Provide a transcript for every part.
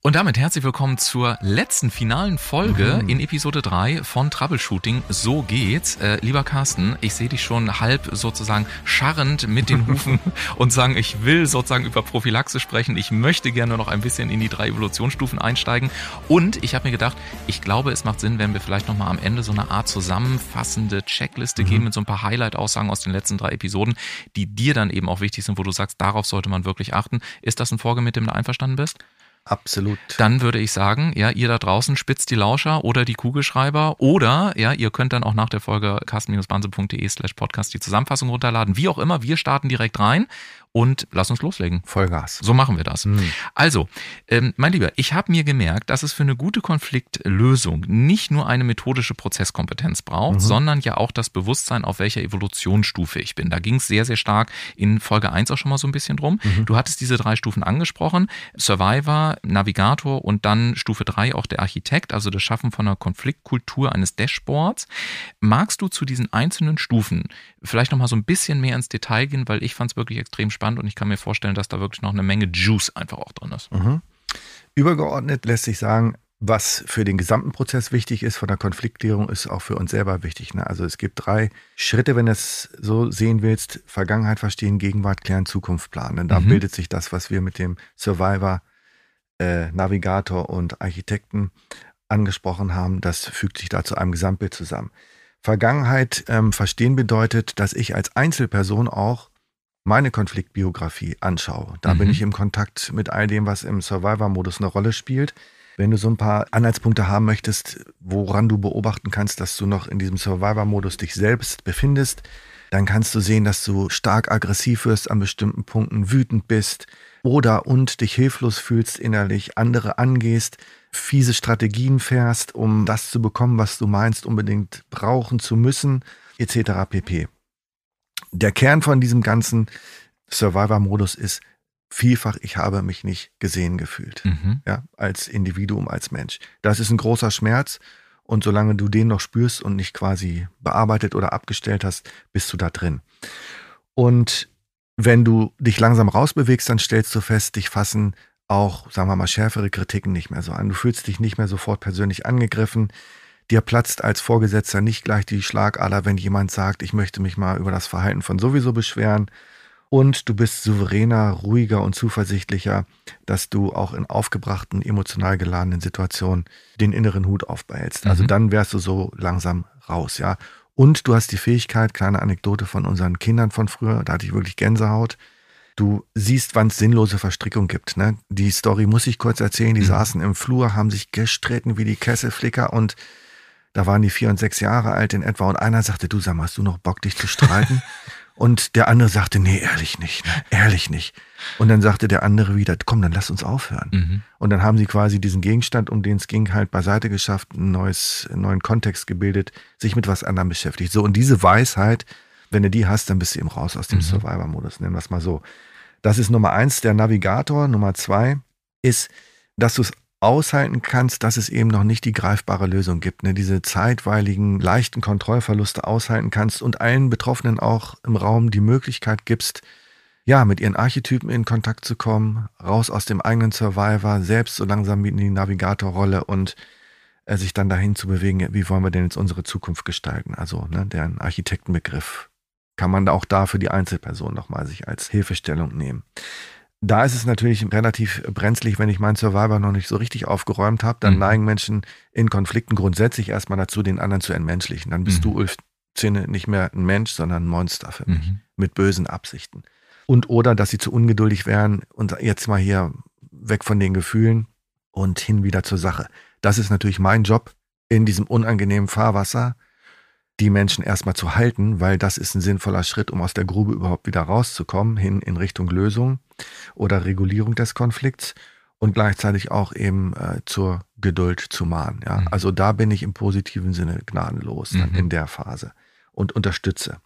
Und damit herzlich willkommen zur letzten finalen Folge Mhm. in Episode 3 von Troubleshooting. So geht's. Äh, lieber Carsten, ich sehe dich schon halb sozusagen scharrend mit den Hufen und sagen, ich will sozusagen über Prophylaxe sprechen. Ich möchte gerne noch ein bisschen in die drei Evolutionsstufen einsteigen. Und ich habe mir gedacht, ich glaube, es macht Sinn, wenn wir vielleicht nochmal am Ende so eine Art zusammenfassende Checkliste geben mit so ein paar Highlight-Aussagen aus den letzten drei Episoden, die dir dann eben auch wichtig sind, wo du sagst, darauf sollte man wirklich achten. Ist das ein Vorgehen, mit dem du einverstanden bist? Absolut. Dann würde ich sagen, ja, ihr da draußen spitzt die Lauscher oder die Kugelschreiber oder ja, ihr könnt dann auch nach der Folge carsten-banse.de slash podcast die Zusammenfassung runterladen. Wie auch immer, wir starten direkt rein und lass uns loslegen. Vollgas. So machen wir das. Mhm. Also, ähm, mein Lieber, ich habe mir gemerkt, dass es für eine gute Konfliktlösung nicht nur eine methodische Prozesskompetenz braucht, Mhm. sondern ja auch das Bewusstsein, auf welcher Evolutionsstufe ich bin. Da ging es sehr, sehr stark in Folge 1 auch schon mal so ein bisschen drum. Mhm. Du hattest diese drei Stufen angesprochen. Survivor, Navigator und dann Stufe 3 auch der Architekt, also das Schaffen von einer Konfliktkultur eines Dashboards. Magst du zu diesen einzelnen Stufen vielleicht noch mal so ein bisschen mehr ins Detail gehen, weil ich fand es wirklich extrem spannend und ich kann mir vorstellen, dass da wirklich noch eine Menge Juice einfach auch drin ist. Mhm. Übergeordnet lässt sich sagen, was für den gesamten Prozess wichtig ist von der Konfliktklärung, ist auch für uns selber wichtig. Ne? Also es gibt drei Schritte, wenn du es so sehen willst. Vergangenheit verstehen, Gegenwart klären, Zukunft planen. Da Mhm. bildet sich das, was wir mit dem Survivor, äh, Navigator und Architekten angesprochen haben. Das fügt sich da zu einem Gesamtbild zusammen. Vergangenheit ähm, verstehen bedeutet, dass ich als Einzelperson auch meine Konfliktbiografie anschaue. Da bin Mhm. ich im Kontakt mit all dem, was im Survivor-Modus eine Rolle spielt. Wenn du so ein paar Anhaltspunkte haben möchtest, woran du beobachten kannst, dass du noch in diesem Survivor-Modus dich selbst befindest, dann kannst du sehen, dass du stark aggressiv wirst an bestimmten Punkten, wütend bist oder und dich hilflos fühlst innerlich, andere angehst, fiese Strategien fährst, um das zu bekommen, was du meinst, unbedingt brauchen zu müssen, etc. pp. Der Kern von diesem ganzen Survivor-Modus ist vielfach, ich habe mich nicht gesehen gefühlt Mhm. ja, als Individuum, als Mensch. Das ist ein großer Schmerz und solange du den noch spürst und nicht quasi bearbeitet oder abgestellt hast, bist du da drin. Und wenn du dich langsam rausbewegst, dann stellst du fest, dich fassen auch, sagen wir mal, schärfere Kritiken nicht mehr so an. Du fühlst dich nicht mehr sofort persönlich angegriffen. Dir platzt als Vorgesetzter nicht gleich die Schlagader, wenn jemand sagt, ich möchte mich mal über das Verhalten von sowieso beschweren. Und du bist souveräner, ruhiger und zuversichtlicher, dass du auch in aufgebrachten, emotional geladenen Situationen den inneren Hut aufbehältst. Also Mhm. dann wärst du so langsam raus, ja. Und du hast die Fähigkeit, kleine Anekdote von unseren Kindern von früher, da hatte ich wirklich Gänsehaut. Du siehst, wann es sinnlose Verstrickung gibt. Ne? Die Story muss ich kurz erzählen. Die Mhm. saßen im Flur, haben sich gestritten wie die Kesselflicker und da waren die vier und sechs Jahre alt in etwa und einer sagte, du sag mal, hast du noch Bock, dich zu streiten? und der andere sagte, nee, ehrlich nicht, ne? ehrlich nicht. Und dann sagte der andere wieder, komm, dann lass uns aufhören. Mhm. Und dann haben sie quasi diesen Gegenstand, um den es ging, halt beiseite geschafft, einen, neues, einen neuen Kontext gebildet, sich mit was anderem beschäftigt. So, und diese Weisheit, wenn du die hast, dann bist du eben raus aus dem Mhm. Survivor-Modus, nennen wir es mal so. Das ist Nummer eins, der Navigator. Nummer zwei ist, dass du es aushalten kannst, dass es eben noch nicht die greifbare Lösung gibt. Ne? Diese zeitweiligen, leichten Kontrollverluste aushalten kannst und allen Betroffenen auch im Raum die Möglichkeit gibst, ja, mit ihren Archetypen in Kontakt zu kommen, raus aus dem eigenen Survivor, selbst so langsam in die Navigatorrolle und äh, sich dann dahin zu bewegen, wie wollen wir denn jetzt unsere Zukunft gestalten? Also, ne, der Architektenbegriff kann man auch da für die Einzelperson nochmal sich als Hilfestellung nehmen. Da ist es natürlich relativ brenzlig, wenn ich meinen Survivor noch nicht so richtig aufgeräumt habe, dann Mhm. neigen Menschen in Konflikten grundsätzlich erstmal dazu, den anderen zu entmenschlichen. Dann bist Mhm. du, Ulf Zinne, nicht mehr ein Mensch, sondern ein Monster für mich Mhm. mit bösen Absichten. Und oder, dass sie zu ungeduldig wären und jetzt mal hier weg von den Gefühlen und hin wieder zur Sache. Das ist natürlich mein Job in diesem unangenehmen Fahrwasser, die Menschen erstmal zu halten, weil das ist ein sinnvoller Schritt, um aus der Grube überhaupt wieder rauszukommen, hin in Richtung Lösung oder Regulierung des Konflikts und gleichzeitig auch eben äh, zur Geduld zu mahnen. Ja? Mhm. Also da bin ich im positiven Sinne gnadenlos Mhm. in der Phase und unterstütze,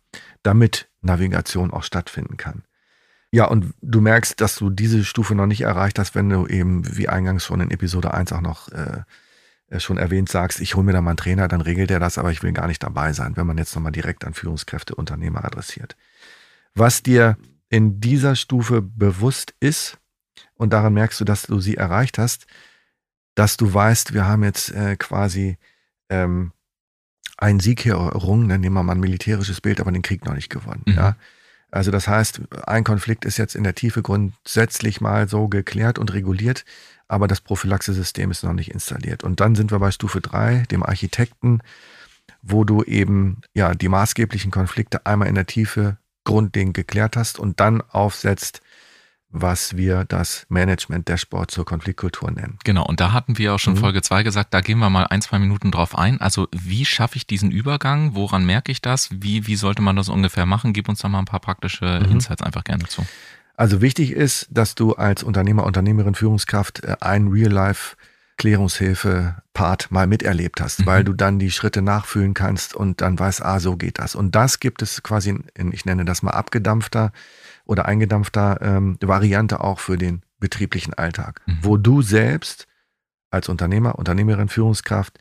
damit Navigation auch stattfinden kann. Ja, und du merkst, dass du diese Stufe noch nicht erreicht hast, wenn du eben, wie eingangs schon in Episode 1 auch noch äh, äh, schon erwähnt, sagst, ich hole mir da mal einen Trainer, dann regelt er das, aber ich will gar nicht dabei sein, wenn man jetzt nochmal direkt an Führungskräfte, Unternehmer adressiert. Was dir in dieser Stufe bewusst ist, und daran merkst du, dass du sie erreicht hast, dass du weißt, wir haben jetzt äh, quasi ähm, einen Sieg hier errungen, dann nehmen wir mal ein militärisches Bild, aber den Krieg noch nicht gewonnen. Mhm. Ja? Also das heißt, ein Konflikt ist jetzt in der Tiefe grundsätzlich mal so geklärt und reguliert, aber das Prophylaxesystem ist noch nicht installiert. Und dann sind wir bei Stufe 3, dem Architekten, wo du eben ja die maßgeblichen Konflikte einmal in der Tiefe grundlegend geklärt hast und dann aufsetzt, was wir das Management Dashboard zur Konfliktkultur nennen. Genau, und da hatten wir auch schon mhm. Folge 2 gesagt, da gehen wir mal ein, zwei Minuten drauf ein. Also wie schaffe ich diesen Übergang? Woran merke ich das? Wie, wie sollte man das ungefähr machen? Gib uns da mal ein paar praktische mhm. Insights einfach gerne zu. Also wichtig ist, dass du als Unternehmer, Unternehmerin, Führungskraft äh, einen Real-Life Klärungshilfe-Part mal miterlebt hast, mhm. weil du dann die Schritte nachfühlen kannst und dann weißt, ah, so geht das. Und das gibt es quasi in, ich nenne das mal abgedampfter oder eingedampfter ähm, Variante auch für den betrieblichen Alltag, mhm. wo du selbst als Unternehmer, Unternehmerin, Führungskraft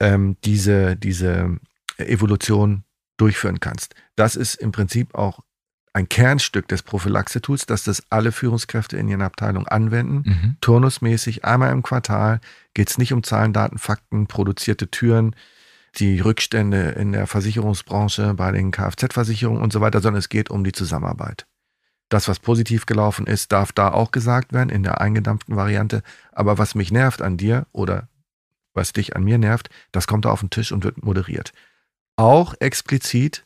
ähm, diese, diese Evolution durchführen kannst. Das ist im Prinzip auch ein Kernstück des Prophylaxe-Tools, dass das alle Führungskräfte in ihren Abteilungen anwenden. Mhm. Turnusmäßig einmal im Quartal geht es nicht um Zahlen, Daten, Fakten, produzierte Türen, die Rückstände in der Versicherungsbranche, bei den Kfz-Versicherungen und so weiter, sondern es geht um die Zusammenarbeit. Das, was positiv gelaufen ist, darf da auch gesagt werden in der eingedampften Variante. Aber was mich nervt an dir oder was dich an mir nervt, das kommt da auf den Tisch und wird moderiert. Auch explizit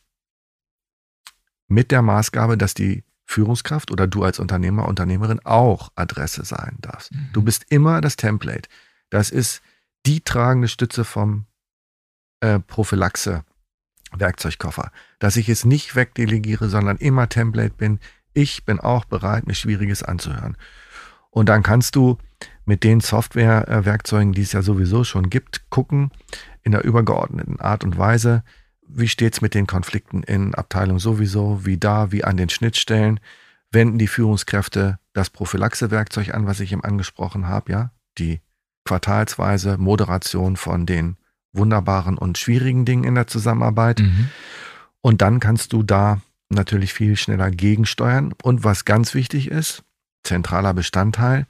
mit der Maßgabe, dass die Führungskraft oder du als Unternehmer, Unternehmerin auch Adresse sein darfst. Mhm. Du bist immer das Template. Das ist die tragende Stütze vom äh, Prophylaxe Werkzeugkoffer, dass ich es nicht wegdelegiere, sondern immer Template bin, ich bin auch bereit, mir Schwieriges anzuhören. Und dann kannst du mit den Software-Werkzeugen, die es ja sowieso schon gibt, gucken in der übergeordneten Art und Weise, wie steht es mit den Konflikten in Abteilung sowieso, wie da, wie an den Schnittstellen. Wenden die Führungskräfte das Prophylaxe-Werkzeug an, was ich eben angesprochen habe, ja, die quartalsweise Moderation von den wunderbaren und schwierigen Dingen in der Zusammenarbeit. Mhm. Und dann kannst du da natürlich viel schneller gegensteuern. Und was ganz wichtig ist, zentraler Bestandteil,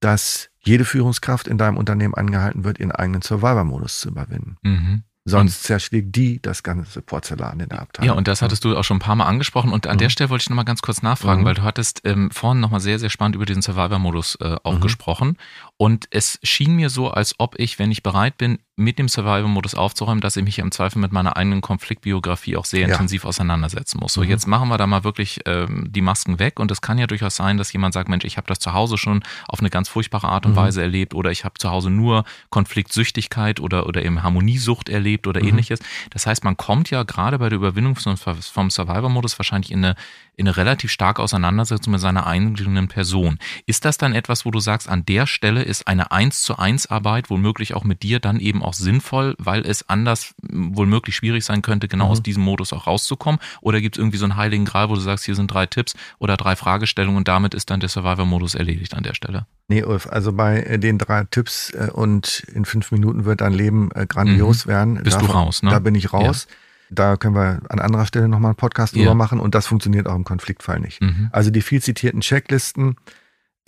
dass jede Führungskraft in deinem Unternehmen angehalten wird, ihren eigenen Survivor-Modus zu überwinden. Mhm. Sonst zerschlägt die das ganze Porzellan in der Abteilung. Ja, und das hattest du auch schon ein paar Mal angesprochen. Und an mhm. der Stelle wollte ich nochmal ganz kurz nachfragen, mhm. weil du hattest ähm, vorhin nochmal sehr, sehr spannend über diesen Survivor-Modus äh, auch mhm. gesprochen. Und es schien mir so, als ob ich, wenn ich bereit bin, mit dem Survival-Modus aufzuräumen, dass ich mich im Zweifel mit meiner eigenen Konfliktbiografie auch sehr ja. intensiv auseinandersetzen muss. So, mhm. jetzt machen wir da mal wirklich ähm, die Masken weg und es kann ja durchaus sein, dass jemand sagt, Mensch, ich habe das zu Hause schon auf eine ganz furchtbare Art und mhm. Weise erlebt oder ich habe zu Hause nur Konfliktsüchtigkeit oder, oder eben Harmoniesucht erlebt oder mhm. ähnliches. Das heißt, man kommt ja gerade bei der Überwindung vom Survivor-Modus wahrscheinlich in eine, in eine relativ starke Auseinandersetzung mit seiner eigenen Person. Ist das dann etwas, wo du sagst, an der Stelle ist eine 1 zu 1 Arbeit womöglich auch mit dir dann eben auch sinnvoll, weil es anders wohl möglich schwierig sein könnte, genau mhm. aus diesem Modus auch rauszukommen? Oder gibt es irgendwie so einen heiligen Gral, wo du sagst, hier sind drei Tipps oder drei Fragestellungen und damit ist dann der Survivor-Modus erledigt an der Stelle? Nee, Ulf, also bei äh, den drei Tipps äh, und in fünf Minuten wird dein Leben äh, grandios mhm. werden. Bist Davon, du raus, ne? Da bin ich raus. Ja. Da können wir an anderer Stelle nochmal einen Podcast ja. drüber machen und das funktioniert auch im Konfliktfall nicht. Mhm. Also die viel zitierten Checklisten,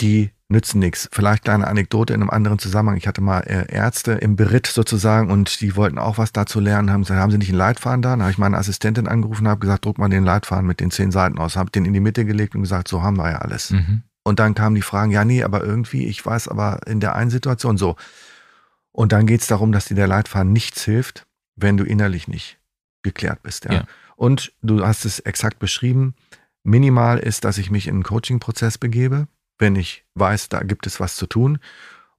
die nützen nichts. Vielleicht kleine Anekdote in einem anderen Zusammenhang. Ich hatte mal äh, Ärzte im Beritt sozusagen und die wollten auch was dazu lernen. Haben gesagt, haben sie nicht einen Leitfaden da? Dann habe ich meine Assistentin angerufen und habe gesagt, druck mal den Leitfaden mit den zehn Seiten aus. Habe den in die Mitte gelegt und gesagt, so haben wir ja alles. Mhm. Und dann kamen die Fragen, ja, nee, aber irgendwie, ich weiß aber in der einen Situation so. Und dann geht es darum, dass dir der Leitfaden nichts hilft, wenn du innerlich nicht geklärt bist. Ja. ja. Und du hast es exakt beschrieben. Minimal ist, dass ich mich in einen Coaching-Prozess begebe wenn ich weiß, da gibt es was zu tun.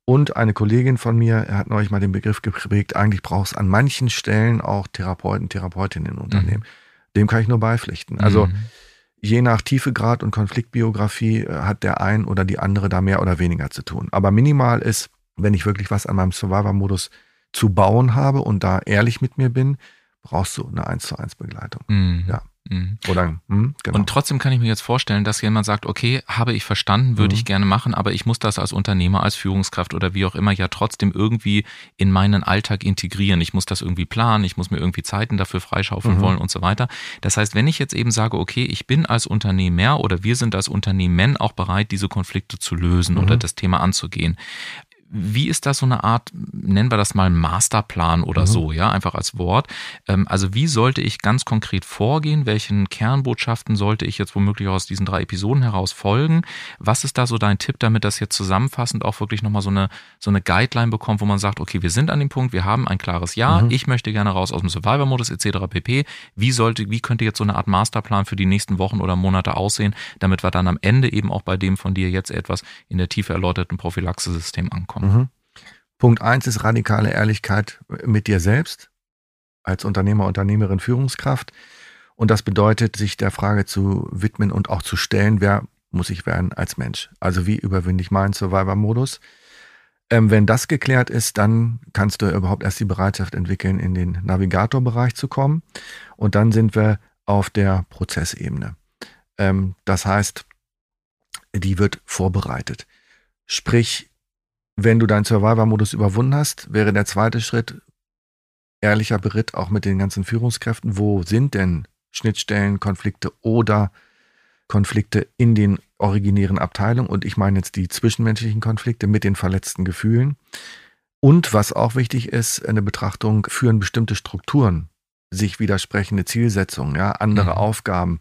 Und eine Kollegin von mir hat neulich mal den Begriff geprägt, eigentlich braucht es an manchen Stellen auch Therapeuten, Therapeutinnen im Unternehmen. Mhm. Dem kann ich nur beipflichten. Also mhm. je nach Tiefegrad und Konfliktbiografie äh, hat der ein oder die andere da mehr oder weniger zu tun. Aber minimal ist, wenn ich wirklich was an meinem Survivor-Modus zu bauen habe und da ehrlich mit mir bin, brauchst du eine 1 zu 1 Begleitung. Mhm. Ja. Mhm. Oder, hm, genau. Und trotzdem kann ich mir jetzt vorstellen, dass jemand sagt, okay, habe ich verstanden, würde mhm. ich gerne machen, aber ich muss das als Unternehmer, als Führungskraft oder wie auch immer ja trotzdem irgendwie in meinen Alltag integrieren. Ich muss das irgendwie planen, ich muss mir irgendwie Zeiten dafür freischaufeln mhm. wollen und so weiter. Das heißt, wenn ich jetzt eben sage, okay, ich bin als Unternehmer oder wir sind als Unternehmen auch bereit, diese Konflikte zu lösen oder mhm. das Thema anzugehen wie ist das so eine Art, nennen wir das mal Masterplan oder mhm. so, ja, einfach als Wort. Ähm, also wie sollte ich ganz konkret vorgehen? Welchen Kernbotschaften sollte ich jetzt womöglich aus diesen drei Episoden heraus folgen? Was ist da so dein Tipp, damit das jetzt zusammenfassend auch wirklich nochmal so eine, so eine Guideline bekommt, wo man sagt, okay, wir sind an dem Punkt, wir haben ein klares Ja, mhm. ich möchte gerne raus aus dem Survivor-Modus etc. pp. Wie sollte, wie könnte jetzt so eine Art Masterplan für die nächsten Wochen oder Monate aussehen, damit wir dann am Ende eben auch bei dem von dir jetzt etwas in der Tiefe erläuterten Prophylaxesystem ankommen? Mhm. Punkt eins ist radikale Ehrlichkeit mit dir selbst als Unternehmer, Unternehmerin, Führungskraft. Und das bedeutet, sich der Frage zu widmen und auch zu stellen, wer muss ich werden als Mensch? Also wie überwinde ich meinen Survivor-Modus? Ähm, wenn das geklärt ist, dann kannst du überhaupt erst die Bereitschaft entwickeln, in den Navigator-Bereich zu kommen. Und dann sind wir auf der Prozessebene. Ähm, das heißt, die wird vorbereitet. Sprich, wenn du deinen Survivor-Modus überwunden hast, wäre der zweite Schritt ehrlicher Beritt auch mit den ganzen Führungskräften. Wo sind denn Schnittstellen, Konflikte oder Konflikte in den originären Abteilungen? Und ich meine jetzt die zwischenmenschlichen Konflikte mit den verletzten Gefühlen. Und was auch wichtig ist, eine Betrachtung, führen bestimmte Strukturen sich widersprechende Zielsetzungen, ja, andere mhm. Aufgaben,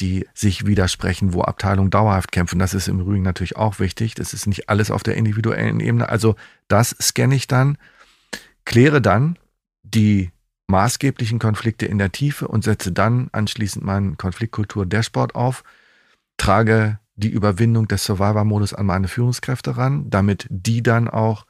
die sich widersprechen, wo Abteilungen dauerhaft kämpfen. Das ist im Übrigen natürlich auch wichtig. Das ist nicht alles auf der individuellen Ebene. Also das scanne ich dann, kläre dann die maßgeblichen Konflikte in der Tiefe und setze dann anschließend meinen Konfliktkultur-Dashboard auf, trage die Überwindung des Survivor-Modus an meine Führungskräfte ran, damit die dann auch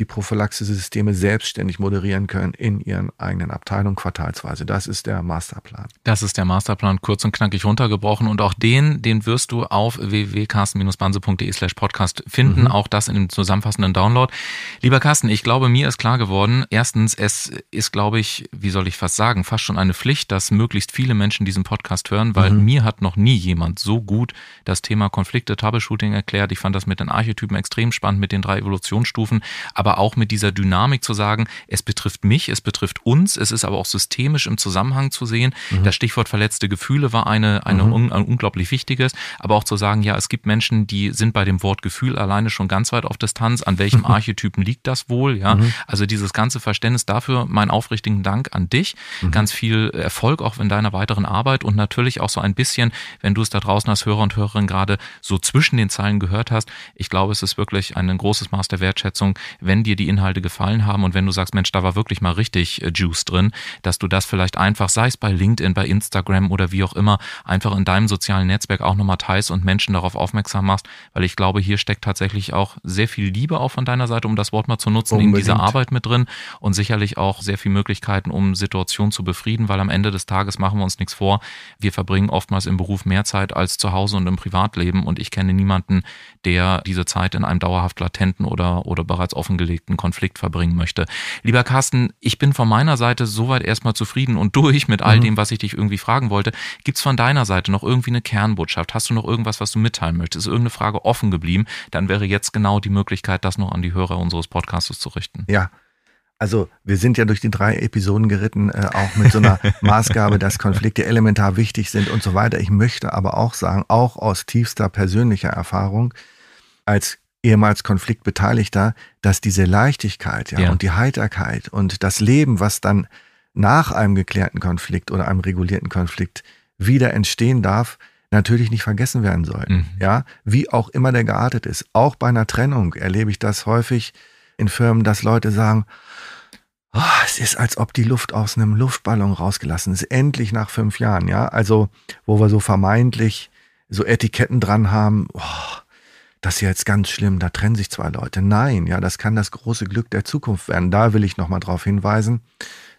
die Prophylaxesysteme selbstständig moderieren können in ihren eigenen Abteilungen quartalsweise. Das ist der Masterplan. Das ist der Masterplan, kurz und knackig runtergebrochen. Und auch den, den wirst du auf www.carsten-banse.de slash podcast finden. Mhm. Auch das in dem zusammenfassenden Download. Lieber Carsten, ich glaube, mir ist klar geworden, erstens, es ist, glaube ich, wie soll ich fast sagen, fast schon eine Pflicht, dass möglichst viele Menschen diesen Podcast hören, weil mhm. mir hat noch nie jemand so gut das Thema Konflikte, Troubleshooting erklärt. Ich fand das mit den Archetypen extrem spannend, mit den drei Evolutionsstufen. Aber aber auch mit dieser Dynamik zu sagen, es betrifft mich, es betrifft uns, es ist aber auch systemisch im Zusammenhang zu sehen. Mhm. Das Stichwort verletzte Gefühle war eine, eine mhm. un, ein unglaublich wichtiges, aber auch zu sagen, ja, es gibt Menschen, die sind bei dem Wort Gefühl alleine schon ganz weit auf Distanz. An welchem Archetypen liegt das wohl? Ja, mhm. also dieses ganze Verständnis dafür, meinen aufrichtigen Dank an dich. Mhm. Ganz viel Erfolg auch in deiner weiteren Arbeit und natürlich auch so ein bisschen, wenn du es da draußen als Hörer und Hörerin gerade so zwischen den Zeilen gehört hast. Ich glaube, es ist wirklich ein großes Maß der Wertschätzung, wenn wenn dir die Inhalte gefallen haben und wenn du sagst, Mensch, da war wirklich mal richtig äh, Juice drin, dass du das vielleicht einfach, sei es bei LinkedIn, bei Instagram oder wie auch immer, einfach in deinem sozialen Netzwerk auch nochmal teilst und Menschen darauf aufmerksam machst, weil ich glaube, hier steckt tatsächlich auch sehr viel Liebe auch von deiner Seite, um das Wort mal zu nutzen, Unbedingt. in dieser Arbeit mit drin und sicherlich auch sehr viel Möglichkeiten, um Situationen zu befrieden, weil am Ende des Tages machen wir uns nichts vor. Wir verbringen oftmals im Beruf mehr Zeit als zu Hause und im Privatleben und ich kenne niemanden, der diese Zeit in einem dauerhaft latenten oder, oder bereits offengelegten angelegten Konflikt verbringen möchte. Lieber Carsten, ich bin von meiner Seite soweit erstmal zufrieden und durch mit all mhm. dem, was ich dich irgendwie fragen wollte. Gibt es von deiner Seite noch irgendwie eine Kernbotschaft? Hast du noch irgendwas, was du mitteilen möchtest? Ist irgendeine Frage offen geblieben? Dann wäre jetzt genau die Möglichkeit, das noch an die Hörer unseres Podcasts zu richten. Ja, also wir sind ja durch die drei Episoden geritten, äh, auch mit so einer Maßgabe, dass Konflikte elementar wichtig sind und so weiter. Ich möchte aber auch sagen, auch aus tiefster persönlicher Erfahrung, als ehemals Konfliktbeteiligter, dass diese Leichtigkeit ja, ja, und die Heiterkeit und das Leben, was dann nach einem geklärten Konflikt oder einem regulierten Konflikt wieder entstehen darf, natürlich nicht vergessen werden soll. Mhm. Ja, wie auch immer der geartet ist. Auch bei einer Trennung erlebe ich das häufig in Firmen, dass Leute sagen, oh, es ist, als ob die Luft aus einem Luftballon rausgelassen ist. Endlich nach fünf Jahren, ja. Also, wo wir so vermeintlich so Etiketten dran haben, oh, das ist ja jetzt ganz schlimm, da trennen sich zwei Leute. Nein, ja, das kann das große Glück der Zukunft werden. Da will ich nochmal darauf hinweisen,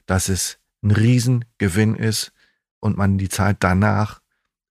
dass es ein Riesengewinn ist und man die Zeit danach,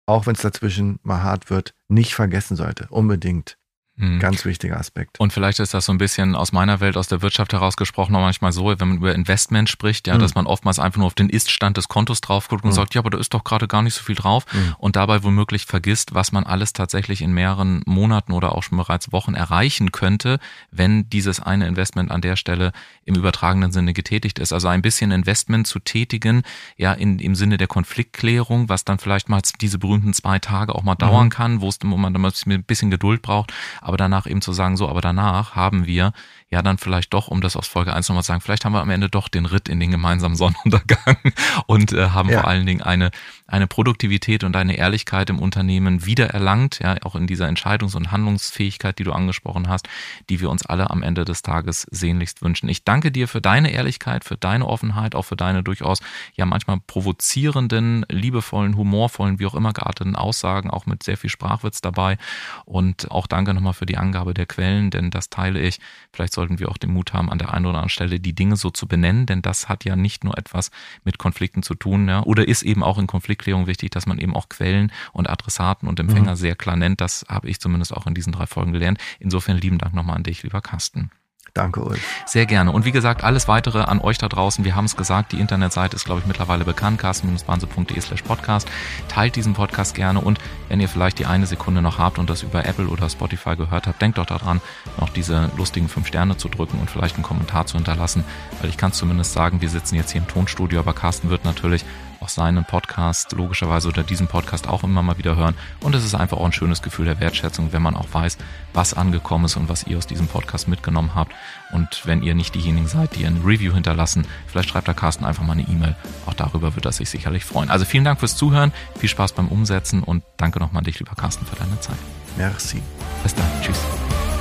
auch wenn es dazwischen mal hart wird, nicht vergessen sollte. Unbedingt. Mhm. Ganz wichtiger Aspekt. Und vielleicht ist das so ein bisschen aus meiner Welt, aus der Wirtschaft herausgesprochen, auch manchmal so, wenn man über Investment spricht, ja, mhm. dass man oftmals einfach nur auf den Ist-Stand des Kontos drauf guckt und mhm. sagt, ja, aber da ist doch gerade gar nicht so viel drauf mhm. und dabei womöglich vergisst, was man alles tatsächlich in mehreren Monaten oder auch schon bereits Wochen erreichen könnte, wenn dieses eine Investment an der Stelle im übertragenen Sinne getätigt ist. Also ein bisschen Investment zu tätigen, ja, in, im Sinne der Konfliktklärung, was dann vielleicht mal diese berühmten zwei Tage auch mal dauern mhm. kann, wo es, wo man dann ein bisschen Geduld braucht aber danach eben zu sagen, so, aber danach haben wir ja dann vielleicht doch, um das aus Folge 1 nochmal zu sagen, vielleicht haben wir am Ende doch den Ritt in den gemeinsamen Sonnenuntergang und äh, haben ja. vor allen Dingen eine, eine Produktivität und eine Ehrlichkeit im Unternehmen wiedererlangt, ja, auch in dieser Entscheidungs- und Handlungsfähigkeit, die du angesprochen hast, die wir uns alle am Ende des Tages sehnlichst wünschen. Ich danke dir für deine Ehrlichkeit, für deine Offenheit, auch für deine durchaus ja manchmal provozierenden, liebevollen, humorvollen, wie auch immer gearteten Aussagen, auch mit sehr viel Sprachwitz dabei. Und auch danke nochmal für die Angabe der Quellen, denn das teile ich. Vielleicht sollten wir auch den Mut haben, an der einen oder anderen Stelle die Dinge so zu benennen, denn das hat ja nicht nur etwas mit Konflikten zu tun, ja, oder ist eben auch in Konfliktklärung wichtig, dass man eben auch Quellen und Adressaten und Empfänger mhm. sehr klar nennt. Das habe ich zumindest auch in diesen drei Folgen gelernt. Insofern lieben Dank nochmal an dich, lieber Carsten. Danke, Ulf. Sehr gerne. Und wie gesagt, alles weitere an euch da draußen. Wir haben es gesagt, die Internetseite ist, glaube ich, mittlerweile bekannt, carsten-banse.de slash podcast. Teilt diesen Podcast gerne und wenn ihr vielleicht die eine Sekunde noch habt und das über Apple oder Spotify gehört habt, denkt doch daran, noch diese lustigen fünf Sterne zu drücken und vielleicht einen Kommentar zu hinterlassen, weil ich kann zumindest sagen, wir sitzen jetzt hier im Tonstudio, aber Carsten wird natürlich auch seinen Podcast logischerweise oder diesen Podcast auch immer mal wieder hören. Und es ist einfach auch ein schönes Gefühl der Wertschätzung, wenn man auch weiß, was angekommen ist und was ihr aus diesem Podcast mitgenommen habt. Und wenn ihr nicht diejenigen seid, die ein Review hinterlassen, vielleicht schreibt der Carsten einfach mal eine E-Mail. Auch darüber wird er sich sicherlich freuen. Also vielen Dank fürs Zuhören, viel Spaß beim Umsetzen und danke nochmal an dich, lieber Carsten, für deine Zeit. Merci. Bis dann. Tschüss.